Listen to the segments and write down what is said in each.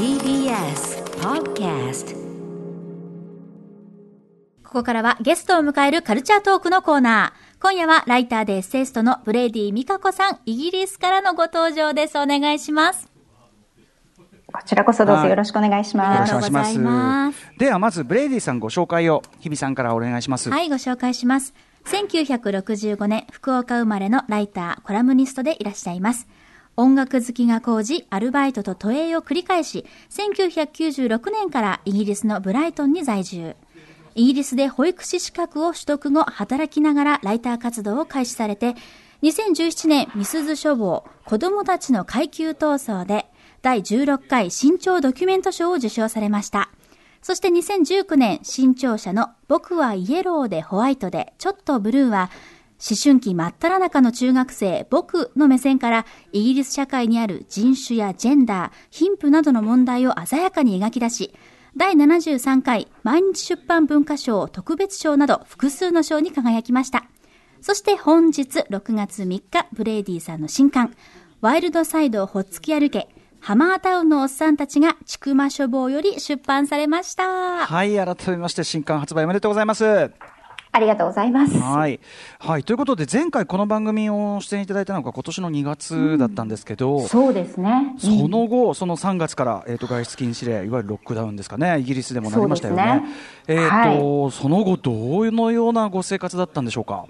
TBS Podcast ここからはゲストを迎えるカルチャートークのコーナー。今夜はライターでエッセイストのブレイディみかこさん、イギリスからのご登場です。お願いします。こちらこそどうぞよろしくお願いします。りがとうございますではまずブレイディさんご紹介を日比さんからお願いします。はい、ご紹介します。1965年、福岡生まれのライター、コラムニストでいらっしゃいます。音楽好きが高じ、アルバイトと都営を繰り返し、1996年からイギリスのブライトンに在住。イギリスで保育士資格を取得後、働きながらライター活動を開始されて、2017年、ミスズ書房、子供たちの階級闘争で、第16回新潮ドキュメント賞を受賞されました。そして2019年、新潮社の僕はイエローでホワイトでちょっとブルーは、思春期真っ只中の中学生、僕の目線から、イギリス社会にある人種やジェンダー、貧富などの問題を鮮やかに描き出し、第73回毎日出版文化賞特別賞など複数の賞に輝きました。そして本日6月3日、ブレイディさんの新刊、ワイルドサイドをほっつき歩け、ハマータウンのおっさんたちが、ちくま書房より出版されました。はい、改めまして新刊発売おめでとうございます。ありがとうございます。はい。はい。ということで、前回この番組を出演いただいたのが今年の2月だったんですけど、そうですね。その後、その3月から、えっ、と、外出禁止令、いわゆるロックダウンですかね、イギリスでもなりましたよね。ねえっ、と、その後、どのようなご生活だったんでしょうか？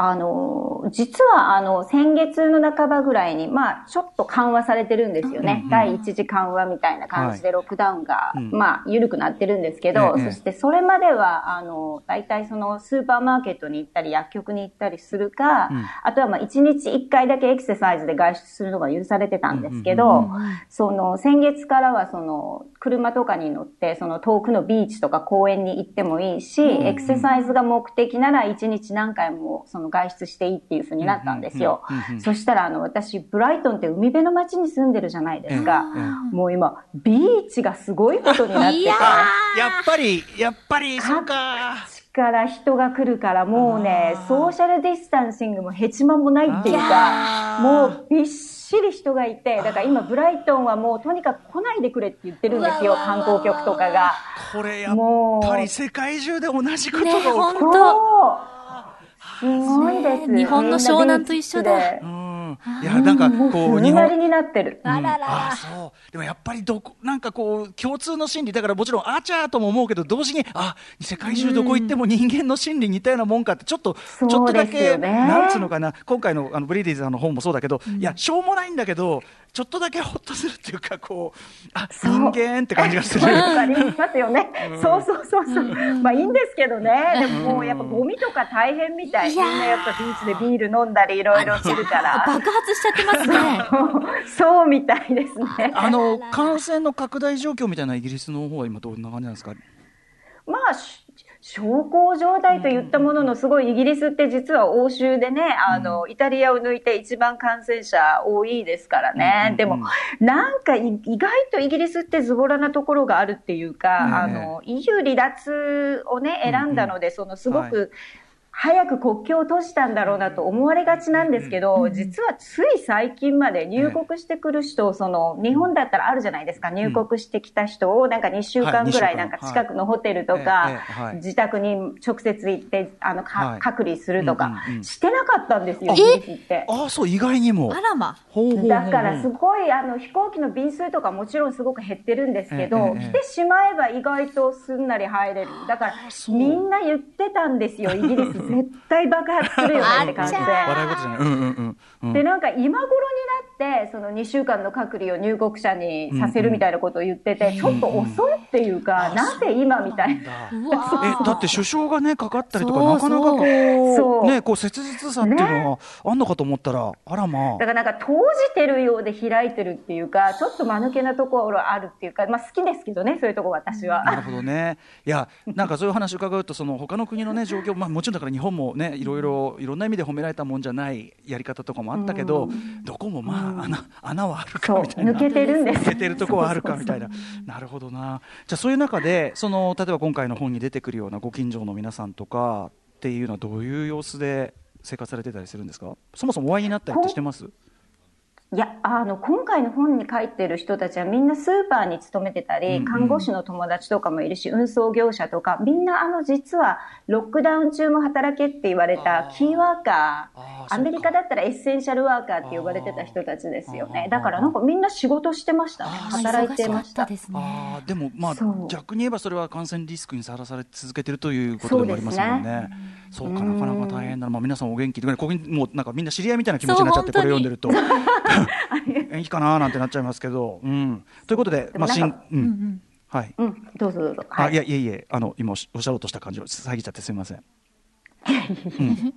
あの、実は、あの、先月の半ばぐらいに、まあ、ちょっと緩和されてるんですよね。第一次緩和みたいな感じで、ロックダウンが、うん。まあ、緩くなってるんですけど、ええそしてそれまでは、あの、大体その、スーパーマーケットに行ったり、薬局に行ったりするか、うん。あとは、まあ、一日一回だけエクササイズで外出するのが許されてたんですけど、その、先月からは、その、車とかに乗って、その、遠くのビーチとか公園に行ってもいいし、エクササイズが目的なら、一日何回も、その、外出していいっていう風になったんですよ。そしたら、あの、私、ブライトンって海辺の街に住んでるじゃないですか。ええもう今、ビーチがすごいことになってて。いややっぱり、やっぱり、そうか。から人が来るからもうね、ソーシャルディスタンシングもヘチマもないっていうか、もうびっしり人がいて、だから今ブライトンはもうとにかく来ないでくれって言ってるんですよ、観光局とかが。これ、やっぱり世界中で同じことがね起こる。本当そう。すごいです。ね日本の湘南と一緒だ。いや、なんか、こう、日本。になってる。あららあそう。でもやっぱりどこなんかこう共通の心理。だからもちろんあちゃーとも思うけど同時にあ世界中どこ行っても人間の心理似たようなもんかってちょっと、ちょっとだけ、なんつうのかな。今回のあのブリーディーズさんの本もそうだけど、いやしょうもないんだけどちょっとだけほっとするっていうかこうあ人間って感じがする。わかりますよね。そうそうそうそう。まあいいんですけどね。でももうやっぱゴミとか大変みたい。みんいやーなやっぱビーチでビール飲んだりいろいろするから。爆発しちゃってますね。そうみたいですね。あの感染の拡大状況みたいなイギリスの方は今どんな感じなんですか？まあ、し小康状態と言ったものの、すごいイギリスって実は欧州でね、あの、イタリアを抜いて一番感染者多いですからうんね。うん。でも、なんかい意外とイギリスってズボラなところがあるっていうか、あの、EU 離脱をね、選んだので、そのすごはく、早く国境を閉じたんだろうなと思われがちなんですけど、実はつい最近まで入国してくる人を、その、日本だったらあるじゃないですか、入国してきた人を、なんか2週間ぐらい、なんか近くのホテルとええか自宅に直接行って、あの、隔離するとうんかしてなかったんですよ、あイギリスって。ああそう意外にも。あらま。だからすごいあの飛行機の便数とかもちろんすごく減ってるんですけど、ええええ来てしまえば意外とすんなり入れる。だからみんな言ってたんですよ、イギリス絶対爆発するよねって感じで。笑い事じゃない。うんうんうんうん。で、なんか今頃になその2週間の隔離を入国者にさせるみたいなことを言ってて、ちょっと遅いっていうか、なぜ今みたいな。えだって首相がねかかったりとかそうなかなかこそう。うねこう切実さっていうのはあんのかと思ったら、あらまあ。だからなんか閉じてるようで開いてるっていうか、ちょっと間抜けなところあるっていうか、まあ好きですけどね、そういうとこ私は。なるほどね。いや、なんかそういう話を伺うと、その他の国のね、状況、まあ、もちろんだから日本もね、いろいろ、いろんな意味で褒められたもんじゃないやり方とかもあったけど。どこもまあ、穴、穴はあるかみたいな。抜けてるんです。抜けてるとこはあるかみたいな。なるほどな。じゃあ、そういう中で、その、例えば今回の本に出てくるようなご近所の皆さんとか。っていうのは、どういう様子で生活されてたりするんですか？そもそもお会いになったりってしてます？いや、あの、今回の本に書いてる人たちはみんなスーパーに勤めてたり、看護師の友達とかもいるし、運送業者とか、みんなあの、実は、ロックダウン中も働けって言われたキーワーカー、アメリカだったらエッセンシャルワーカーって呼ばれてた人たちですよね。だからなんかみんな仕事してましたね。働いてました。ですね、あでも、まあ、逆に言えばそれは感染リスクにさらされ続けてるということでもありますもんね。そうか、なかなか大変だまあ皆さんお元気で、ここにもうなんかみんな知り合いみたいな気持ちになっちゃって、これ読んでると。いいかななんてなっちゃいますけど、うん、ということで、まあ、しん、うん、はい、うん、どうぞどうぞ。あ、いやいえいえ、あの、今おっしゃろうとした感じを遮っちゃってすみません。うん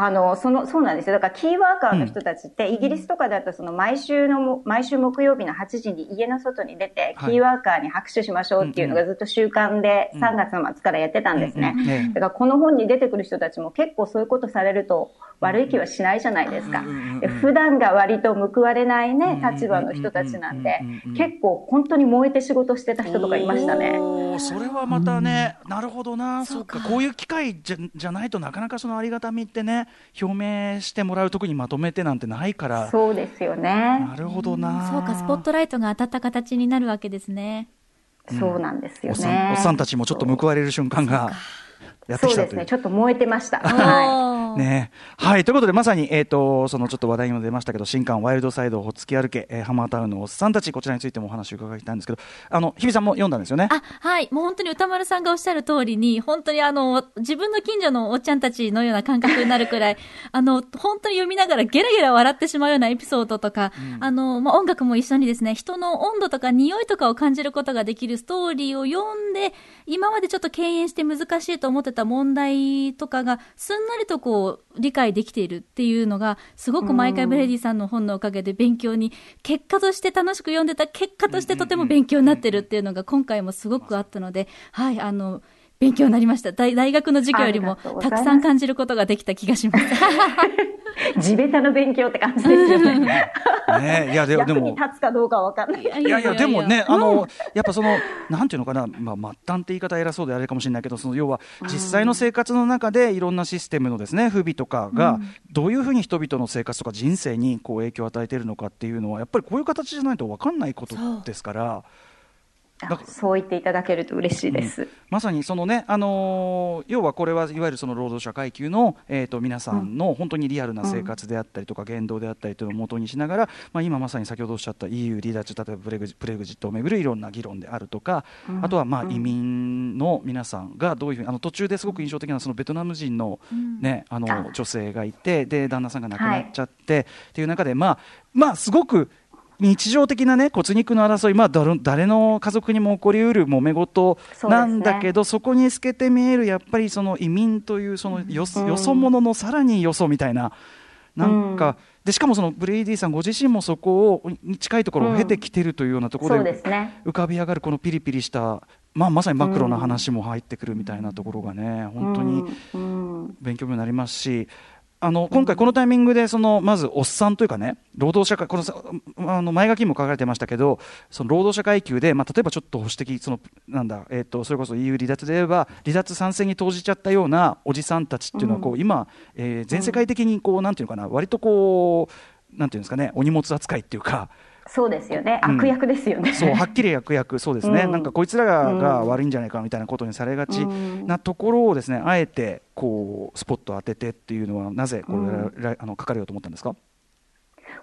あの、その、そうなんですよ。だからキーワーカーの人たちって、イギリスとかだとその毎週の、毎週木曜日の8時に家の外に出て、キーワーカーに拍手しましょうっていうのがずっと習慣で3月の末からやってたんですね。だからこの本に出てくる人たちも結構そういうことされると悪い気はしないじゃないですか。普段が割と報われないね、立場の人たちなんで、結構本当に燃えて仕事してた人とかいましたね。それはまたね、なるほどな、そうか、こういう機会じゃじゃないとなかなかそのありがたみってね、表明してもらうとこにまとめてなんてないから。そうですよね。なるほどな。そうかスポットライトが当たった形になるわけですね、そうなんですよね。おっさんたちもちょっと報われる瞬間がやってきたそうですね、ちょっと燃えてました。はい。ね。はい。ということで、まさに、えっ、ー、と、そのちょっと話題にも出ましたけど、新刊ワイルドサイドをほっつき歩け、えー、ハマータウンのおっさんたち、こちらについてもお話を伺いたいんですけど、あの、日比さんも読んだんですよね？あ、はい。もう本当に歌丸さんがおっしゃる通りに、本当にあの、自分の近所のおっちゃんたちのような感覚になるくらい、あの、本当に読みながらゲラゲラ笑ってしまうようなエピソードとか、うん、あの、まあ、音楽も一緒にですね、人の温度とか匂いとかを感じることができるストーリーを読んで、今までちょっと敬遠して難しいと思ってたた問題とかがすんなりとこう理解できているっていうのがすごく毎回ブレディさんの本のおかげで勉強に結果として楽しく読んでた結果としてとても勉強になってるっていうのが今回もすごくあったのではいあの勉強になりました大。大学の授業よりもたくさん感じることができた気がします。地べたの勉強って感じですよね。ねいやでも、役に立つかどうかわかんない。いやいや、でもね、あの、やっぱその、なんていうのかな、まあ、末端って言い方偉そうであれかもしれないけど、その要は、実際の生活の中でいろんなシステムのですね、不備とかが、どういうふうに人々の生活とか人生にこう影響を与えているのかっていうのは、やっぱりこういう形じゃないと分かんないことですから。そう言っていただけると嬉しいです、うん、まさにそのね、あのー、要はこれはいわゆるその労働者階級の、えーと、皆さんの本当にリアルな生活であったりとか、言動であったりというのを元にしながら、まあ、今まさに先ほどおっしゃった EU 離脱例えばブレグジプレグジットをめぐるいろんな議論であるとか、うん、あとはまあ移民の皆さんがどういうふうにあの途中ですごく印象的なそのベトナム人の,、ねあの女性がいてで旦那さんが亡くなっちゃって、はい、っていう中でまあまあすごく日常的なね骨肉の争い、まあ、誰の家族にも起こりうる揉め事なんだけどそ、ね,、こに透けて見えるやっぱりその移民というそのよ,、よそ者のさらによそみたいななんか、うん、でしかもそのブレイディさんご自身もそこをに近いところを経てきてるというようなところで,、浮かび上がるこのピリピリした、まあ、まさにマクロな話も入ってくるみたいなところがね、本当に勉強になりますし。あの今回、このタイミングでそのまずおっさんというかね労働者このあの前書きにも書かれてましたけどその労働者階級で、まあ、例えばちょっと保守的そのなんだ、えーと、それこそ EU 離脱で言えば離脱参戦に投じちゃったようなおじさんたちっていうのはこう、今、えー、全世界的にこうなんていうかな割とこうなんていうんですかねお荷物扱いっていうか。そうですよね、悪役ですよね。そう、はっきり悪役、そうですね、うん、なんかこいつらが,、が悪いんじゃないかみたいなことにされがち。なところをですね、あえてこうスポット当ててっていうのは、なぜこれ、あの書かれようと思ったんですか？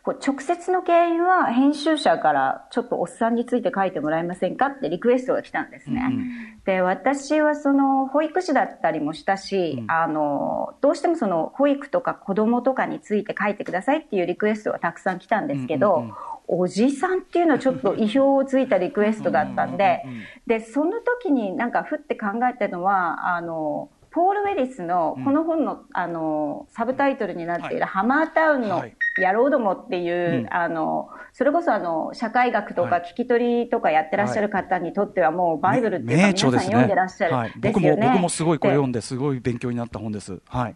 直接の原因は編集者からちょっとおっさんについて書いてもらえませんかってリクエストが来たんですね。うん、で、私はその保育士だったりもしたし、うん、あの、どうしてもその保育とか子供とかについて書いてくださいっていうリクエストがたくさん来たんですけど、うんうんうんおじさんっていうのはちょっと意表をついたリクエストだったんで、で、その時になんかふって考えたのは、あの、ポール・ウェリスのこの本の,、あのサブタイトルになっている「ハマータウンの野郎ども」っていう、あのそれこそあの社会学とか聞き取りとかやってらっしゃる方にとってはもうバイブルっていうか皆さん読んでらっしゃる、僕も僕もすごいこれ読んです。ごい勉強になった本です。はい。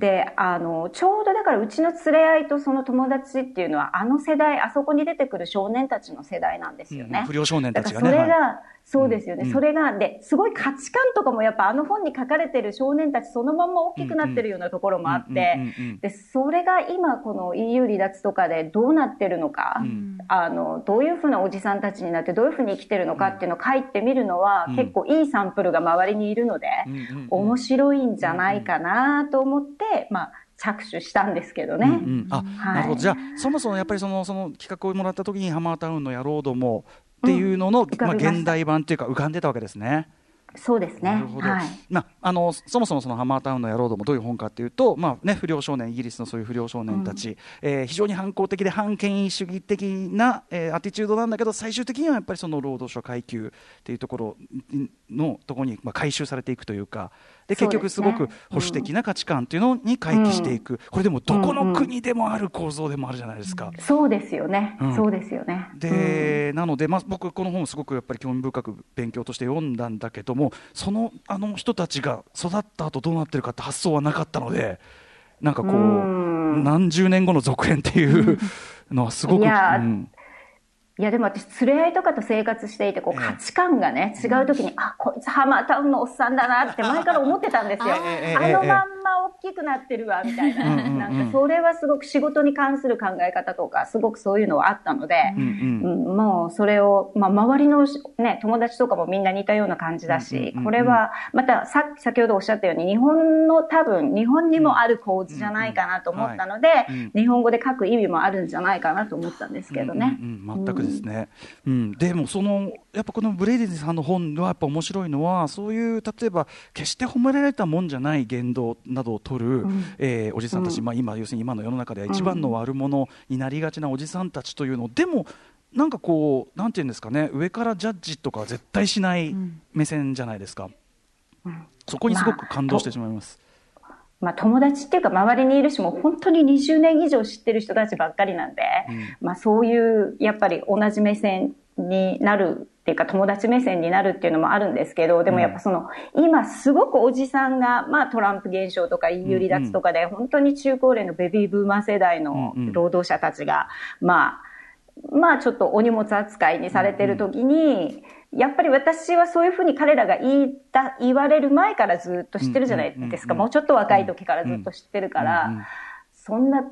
であのちょうどだからうちの連れ合いとその友達っていうのはあの世代あそこに出てくる少年たちの世代なんですよね。不良少年たちがね。それが、そうですよね、うん、それが、で、すごい価値観とかもやっぱあの本に書かれてる少年たちそのまま大きくなってるようなところもあって、で、それが今この EU 離脱とかでどうなってるのか、うん、あの、どういうふうなおじさんたちになってどういうふうに生きてるのかっていうのを書いてみるのは、うん、結構いいサンプルが周りにいるので、面白いんじゃないかなと思って、まあ、着手したんですけどね。うんうん、あ、はい、なるほど。じゃあそもそもやっぱりそのその企画をもらった時にハマータウンの野郎どもっていうのの、うん、まあ現代版っていうか浮かんでたわけですね。そうですね。はい。まああのそもそもそのハマータウンの野郎どもどういう本かというと、まあね不良少年イギリスのそういう不良少年たち、うん、えー、非常に反抗的で反権威主義的な、えー、アティチュードなんだけど最終的にはやっぱりその労働者階級っていうところのところにまあ回収されていくというか。で結局すごく保守的な価値観っていうのに回帰していく、うん、これでもどこの国でもある構造でもあるじゃないですか。そうですよね、うん、そうですよね。で、なので、まあ、僕この本すごくやっぱり興味深く勉強として読んだんだけどもそのあの人たちが育った後どうなってるかって発想はなかったのでなんかこう、何十年後の続編っていうのはすごく。いや、うんいやでも私連れ合いとかと生活していてこう価値観がね、違う時に、あこいつハマータウンのおっさんだなって 前から思ってたんですよ。あのまんま大きくなってるわみたいな、なんかそれはすごく仕事に関する考え方とかすごくそういうのはあったので、うんもうそれを、まあ、周りの、ね、友達とかもみんな似たような感じだし、これはまたさ先ほどおっしゃったように日本の多分日本にもある構図じゃないかなと思ったので、日本語で書く意味もあるんじゃないかなと思ったんですけどね。全くですね、うん、でもそのやっぱこのブレイディさんの本はやっぱ面白いのはそういう例えば決して褒められたもんじゃない言動などを取る、うん、えー、おじさんたち、うん、まあ、今要するに今の世の中では一番の悪者になりがちなおじさんたちというのでもなんかこうなんていうんですかね上からジャッジとか絶対しない目線じゃないですか、うん、そこにすごく感動してしまいます。まあ、友達っていうか周りにいるしも本当に20年以上知ってる人たちばっかりなんで、うん、まあ、そういうやっぱり同じ目線になるっていうか友達目線になるっていうのもあるんですけどでもやっぱその、うん、今すごくおじさんが、まあ、トランプ現象とか EU 離脱とかで、本当に中高齢のベビーブーマー世代の労働者たちが、まあまあちょっとお荷物扱いにされてる時に、やっぱり私はそういうふうに彼らが言いた、言われる前からずっと知ってるじゃないですか。もうちょっと若い時からずっと知ってるから、そんな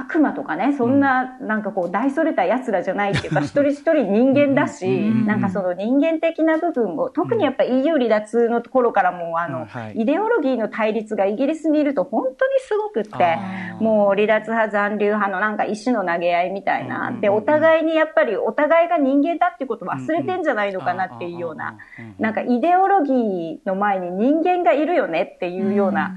悪魔とかね、そんな、なんかこう、大それた奴らじゃないっていうか、一人一人人間だし、なんかその人間的な部分を、特にやっぱ EU 離脱のところからも、あの、イデオロギーの対立がイギリスにいると本当にすごくって、もう離脱派、残留派のなんか石の投げ合いみたいな、で、お互いにやっぱりお互いが人間だっていうことを忘れてんじゃないのかなっていうような、なんかイデオロギーの前に人間がいるよねっていうような、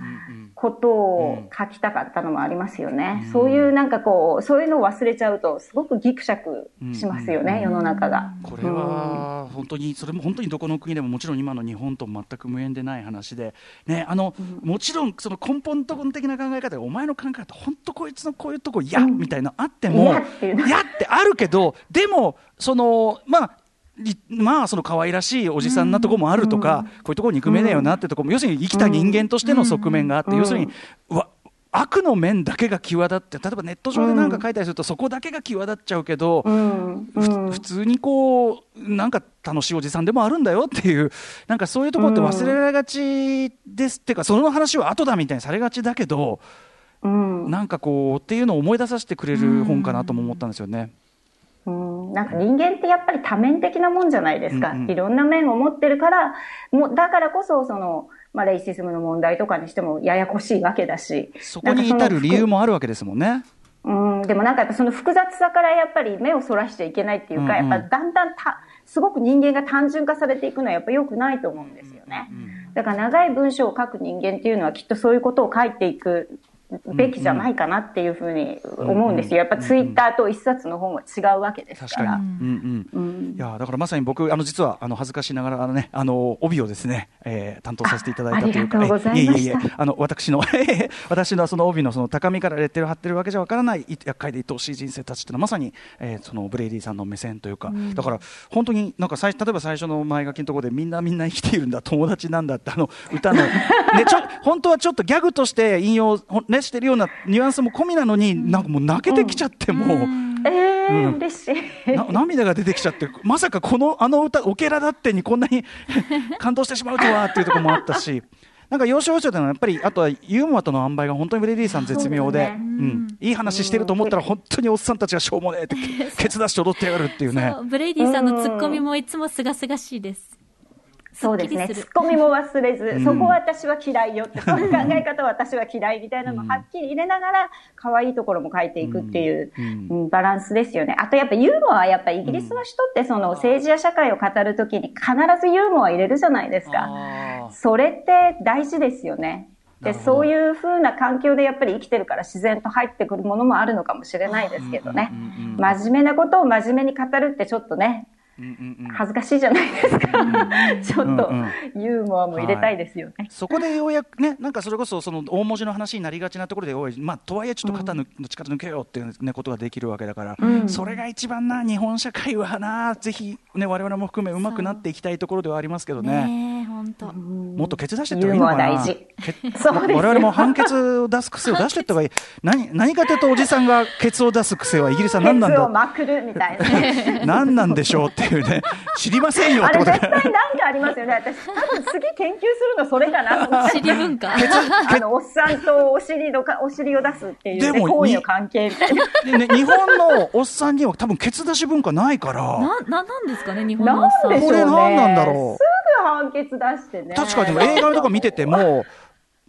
ことを書きたかったのもありますよね。うん、そういうなんかこう、そういうのを忘れちゃうと、すごくギクシャクしますよね、うん、世の中が。これは本当に、それも本当にどこの国でももちろん今の日本と全く無縁でない話で、ね、あの、もちろんその根本的な考え方で、お前の考え方、本当こいつのこういうとこ嫌、みたいなあっても、嫌ってあるけど、でも、その、まあ、まあその可愛らしいおじさんなとこもあるとか、こういうところ憎めねえよなってとこも、要するに生きた人間としての側面があって、要するにわ悪の面だけが際立って例えばネット上で何か書いたりすると、そこだけが際立っちゃうけど、普通にこうなんか楽しいおじさんでもあるんだよっていうなんかそういうところって忘れられがちですっていうかその話は後だみたいにされがちだけど、なんかこうっていうのを思い出させてくれる本かなとも思ったんですよね。うんなんか人間ってやっぱり多面的なもんじゃないですか。うんうん、いろんな面を持ってるから、もだからこそ、その、まあ、レイシズムの問題とかにしてもややこしいわけだし。そこに至る理由もあるわけですもんね。うん、でもなんかやっぱその複雑さからやっぱり目をそらしちゃいけないっていうか、うんうん、やっぱだんだんた、すごく人間が単純化されていくのはやっぱ良くないと思うんですよね。だから長い文章を書く人間っていうのはきっとそういうことを書いていくべきじゃないかなっていうふうに思うんですよ。やっぱツイッターと一冊の本は違うわけですから。うんうん。いやだからまさに僕あの実はあの恥ずかしながらあのねあの帯をですね、えー、担当させていただいたというか、いえいえいえあの私の 私のその帯のその高みからレッテル貼ってるわけじゃわからない厄介で愛おしい人生たちっていうのはまさに、えー、そのブレイディさんの目線というか、うん、だから本当になんか最例えば最初の前書きのところでみんなみんな生きているんだ友達なんだってあの歌のねちょ本当はちょっとギャグとして引用ねしてるようなニュアンスも込みなのに、なんかもう泣けてきちゃって、もう。えー、うん、嬉しい。涙が出てきちゃってまさかこのあの歌オケラだってにこんなに 感動してしまうとはっていうところもあったし。なんか要所要所でのやっぱりあとはユーモアとの塩梅が本当にブレディさん絶妙で、ね。うん、いい話してると思ったら本当におっさんたちがしょうもねえって ケツ出して踊ってやがるっていうね。ブレイディさんのツッコミもいつもすがすがしいです。そうですね。ツッコミも忘れず、うんそこは私は嫌いよって、その考え方は私は嫌いみたいなのをはっきり入れながら、可愛いところも書いていくっていう、バランスですよね。あとやっぱユーモアはやっぱイギリスの人ってその政治や社会を語るときに必ずユーモア入れるじゃないですか。それって大事ですよね。で、そういう風な環境でやっぱり生きてるから自然と入ってくるものもあるのかもしれないですけどね。真面目なことを真面目に語るってちょっとね、恥ずかしいじゃないですか。ちょっとうんユーモアも入れたいですよね。そこでようやくね、なんかそれこそその大文字の話になりがちなところで、おい、まあ、とはいえちょっと肩の力抜けようっていう、ね、ことができるわけだから、うんそれが一番な、日本社会はな、ぜひ、ね、我々も含め、うまくなっていきたいところではありますけどね。本当。もっとケツ出していった方がいいのかな。我々も判決を出す癖を出していった方がいい。何、何かというとおじさんがケツを出す癖はイギリスは何なんケツをだ。まくるみたいな。何なんでしょうっていうね。知りませんよっあれてこと絶対なんかありますよね。私、多分次研究するのそれかな。尻文化。あの、おっさんとお尻のか、お尻を出すっていう、ね、でも行為の関係みたいな。でね、日本のおっさんには多分ケツ出し文化ないから。な、な、なんですかね、日本のおなっさん。んでしょうね。これ何なんだろう？判決出してね。確かに映画とか見てても、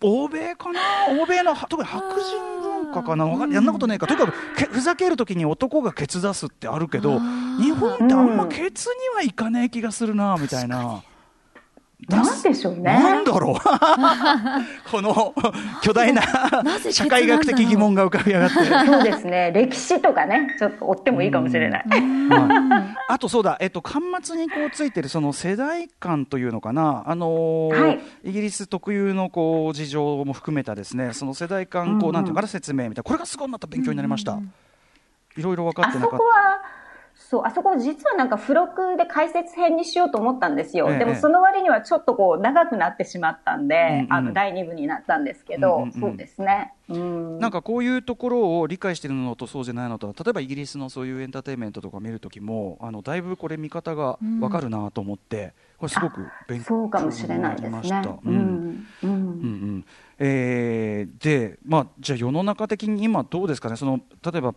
欧米かな？欧米の特に白人文化かな？わかんやんなことないか。とにかくけふざけるときに男がケツ出すってあるけど日本ってあんまケツにはいかねえ気がするなみたいな。なんでしょうね。なんだろう。この巨大な社会学的疑問が浮かび上がって。そうですね。歴史とかね、ちょっと追ってもいいかもしれない。はい。あとそうだ、えっと、端末にこうついてるその世代間というのかな、あのーはい。イギリス特有のこう事情も含めたですね。その世代間こう、うんうん。なんていうのかな説明みたいな。これがすごいまた勉強になりました、いろいろ分かあってなかっそこは、そう、あそこ実はなんか付録で解説編にしようと思ったんですよ。ええでもその割にはちょっとこう長くなってしまったんで、うんうんあの第2部になったんですけど、うんうんうんそうですね。うんたなんかこういうところを理解しているのとそうじゃないのと例えばイギリスのそういうエンターテインメントとか見るときもあのだいぶこれ見方が分かるなと思って、これすごく勉強そうかもしれないですになりましねた。。ううんん。うんうんうんえーで、まあ、じゃあ世の中的に今どうですかね？その例えば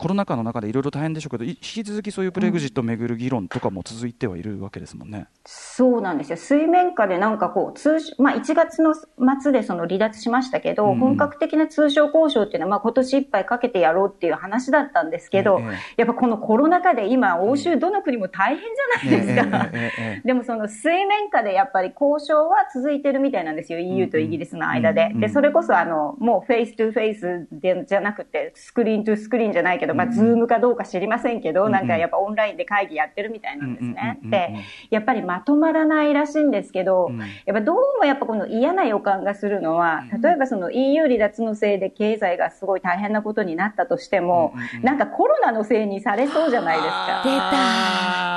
コロナ禍の中でいろいろ大変でしょうけどい引き続きそういうブレグジットをめぐる議論とかも続いてはいるわけですもんね。そうなんですよ。水面下でなんかこう、通常、まあ1月の末でその離脱しましたけど、うんうん本格的な通商交渉っていうのはまあ今年いっぱいかけてやろうっていう話だったんですけど、ええやっぱこのコロナ禍で今、欧州どの国も大変じゃないですか。え でもその水面下でやっぱり交渉は続いてるみたいなんですよ。EU とイギリスの間でうんう。んで、それこそあの、もう face to face でじゃなくて、 screen to screen じゃないけど、まあ、 Zoom かどうか知りませんけど、うんなんかやっぱオンラインで会議やってるみたいなんですね。で、やっぱりまとまらないらしいんですけど、うん。やっぱどうもやっぱこの嫌な予感がするのは、うん例えばその EU 離脱のせいで経済がすごい大変なことになったとしてもなんかコロナのせいにされそうじゃないですか。出た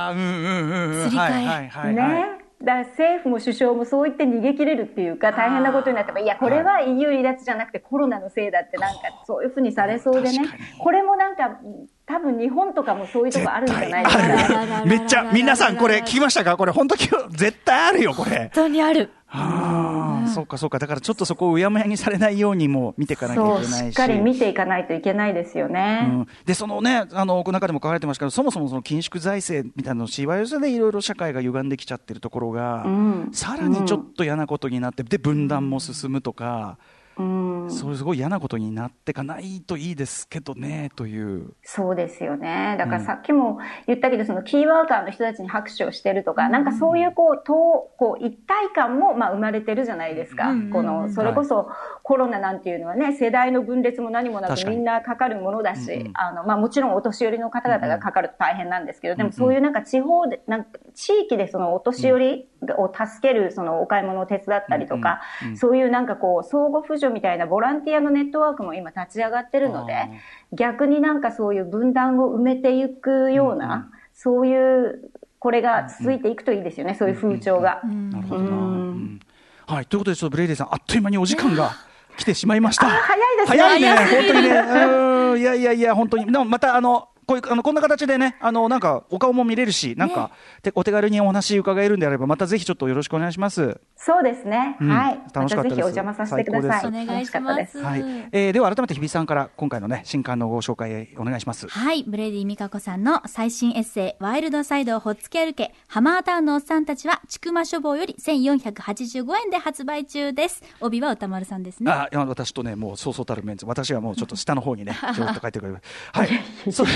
あーうんうんうんうん。すり替え。はいはいはいはい。ね。だから政府も首相もそう言って逃げ切れるっていうか大変なことになっても、いや、これは EU 離脱じゃなくてコロナのせいだってなんかそういうふうにされそうでね。これもなんか多分日本とかもそういうとこあるんじゃないですか。あるめっちゃ皆さんこれ聞きましたかこれ本当絶対あるよこれ。本当にある。ああ、そうかそうか。だからちょっとそこをうやむやにされないようにも見ていかなきゃいけないし。しっかり見ていかないといけないですよね。うん、でそのねあの中でも書かれてましたけどそもそもその緊縮財政みたいなのをしわ寄せでいろいろ社会が歪んできちゃってるところが、うんさらにちょっと嫌なことになってで分断も進むとか、うん、そういうすごい嫌なことになっていかないといいですけどねという。そうですよね。だからさっきも言ったけど、そのキーワーカーの人たちに拍手をしてるとか、なんかそういうこう、とこう一体感もまあ生まれてるじゃないですか。うん。この、それこそコロナなんていうのはね、世代の分裂も何もなくみんなかかるものだし、うんうん。あの、まあもちろんお年寄りの方々がかかると大変なんですけど、でもそういうなんか地方で、なんか地域でそのお年寄りを助けるそのお買い物を手伝ったりとか、うんうん。そういうなんかこう、相互扶助みたいなボランティアのネットワークも今立ち上がってるので逆になんかそういう分断を埋めていくような、そういう、これが続いていくといいですよね、そういう風潮が。なるほどな、うんうんはい、ということでちょっとブレイディさんあっという間にお時間が来てしまいました。早いですね。早いね、本当にね。うんいやいやいや、本当に。でもまた、あの、こういうあのこんな形でねあのなんかお顔も見れるしなんか、てお手軽にお話伺えるんであればまたぜひちょっとよろしくお願いします。そうですね。うんはい。楽しかったですまたぜひお邪魔させてください。お願いしま楽す。はい、えーでは改めて日比さんから今回のね新刊のご紹介お願いします。はい。ブレイディみかこさんの最新エッセイ、ワイルドサイドをほっつき歩け、ハマータウンのおっさんたちは、筑摩書房より1485円で発売中です。帯は宇多丸さんですね。あいや私とねもうそうそうたるメンツ私はもうちょっと下の方にね ちょっと書いてくれるはいそう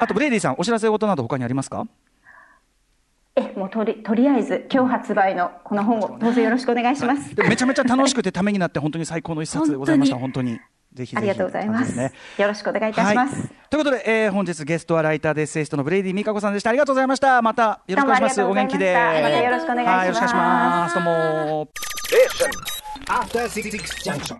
あとブレイディさんお知らせ事など他にありますか？え、もうとり、とりあえず、今日発売のこの本をどうぞよろしくお願いします。でもめちゃめちゃ楽しくてためになって本当に最高の一冊でございました。本当に。ぜひぜひ。ありがとうございます。ね。よろしくお願いいたします。はい、ということで、えー本日ゲストはライターでエッセイストのブレイディ美香子さんでした。ありがとうございました。またよろしくお願いします。お元気で。またよろしくお願いします。はよろしくお願いします。どうも。Junction.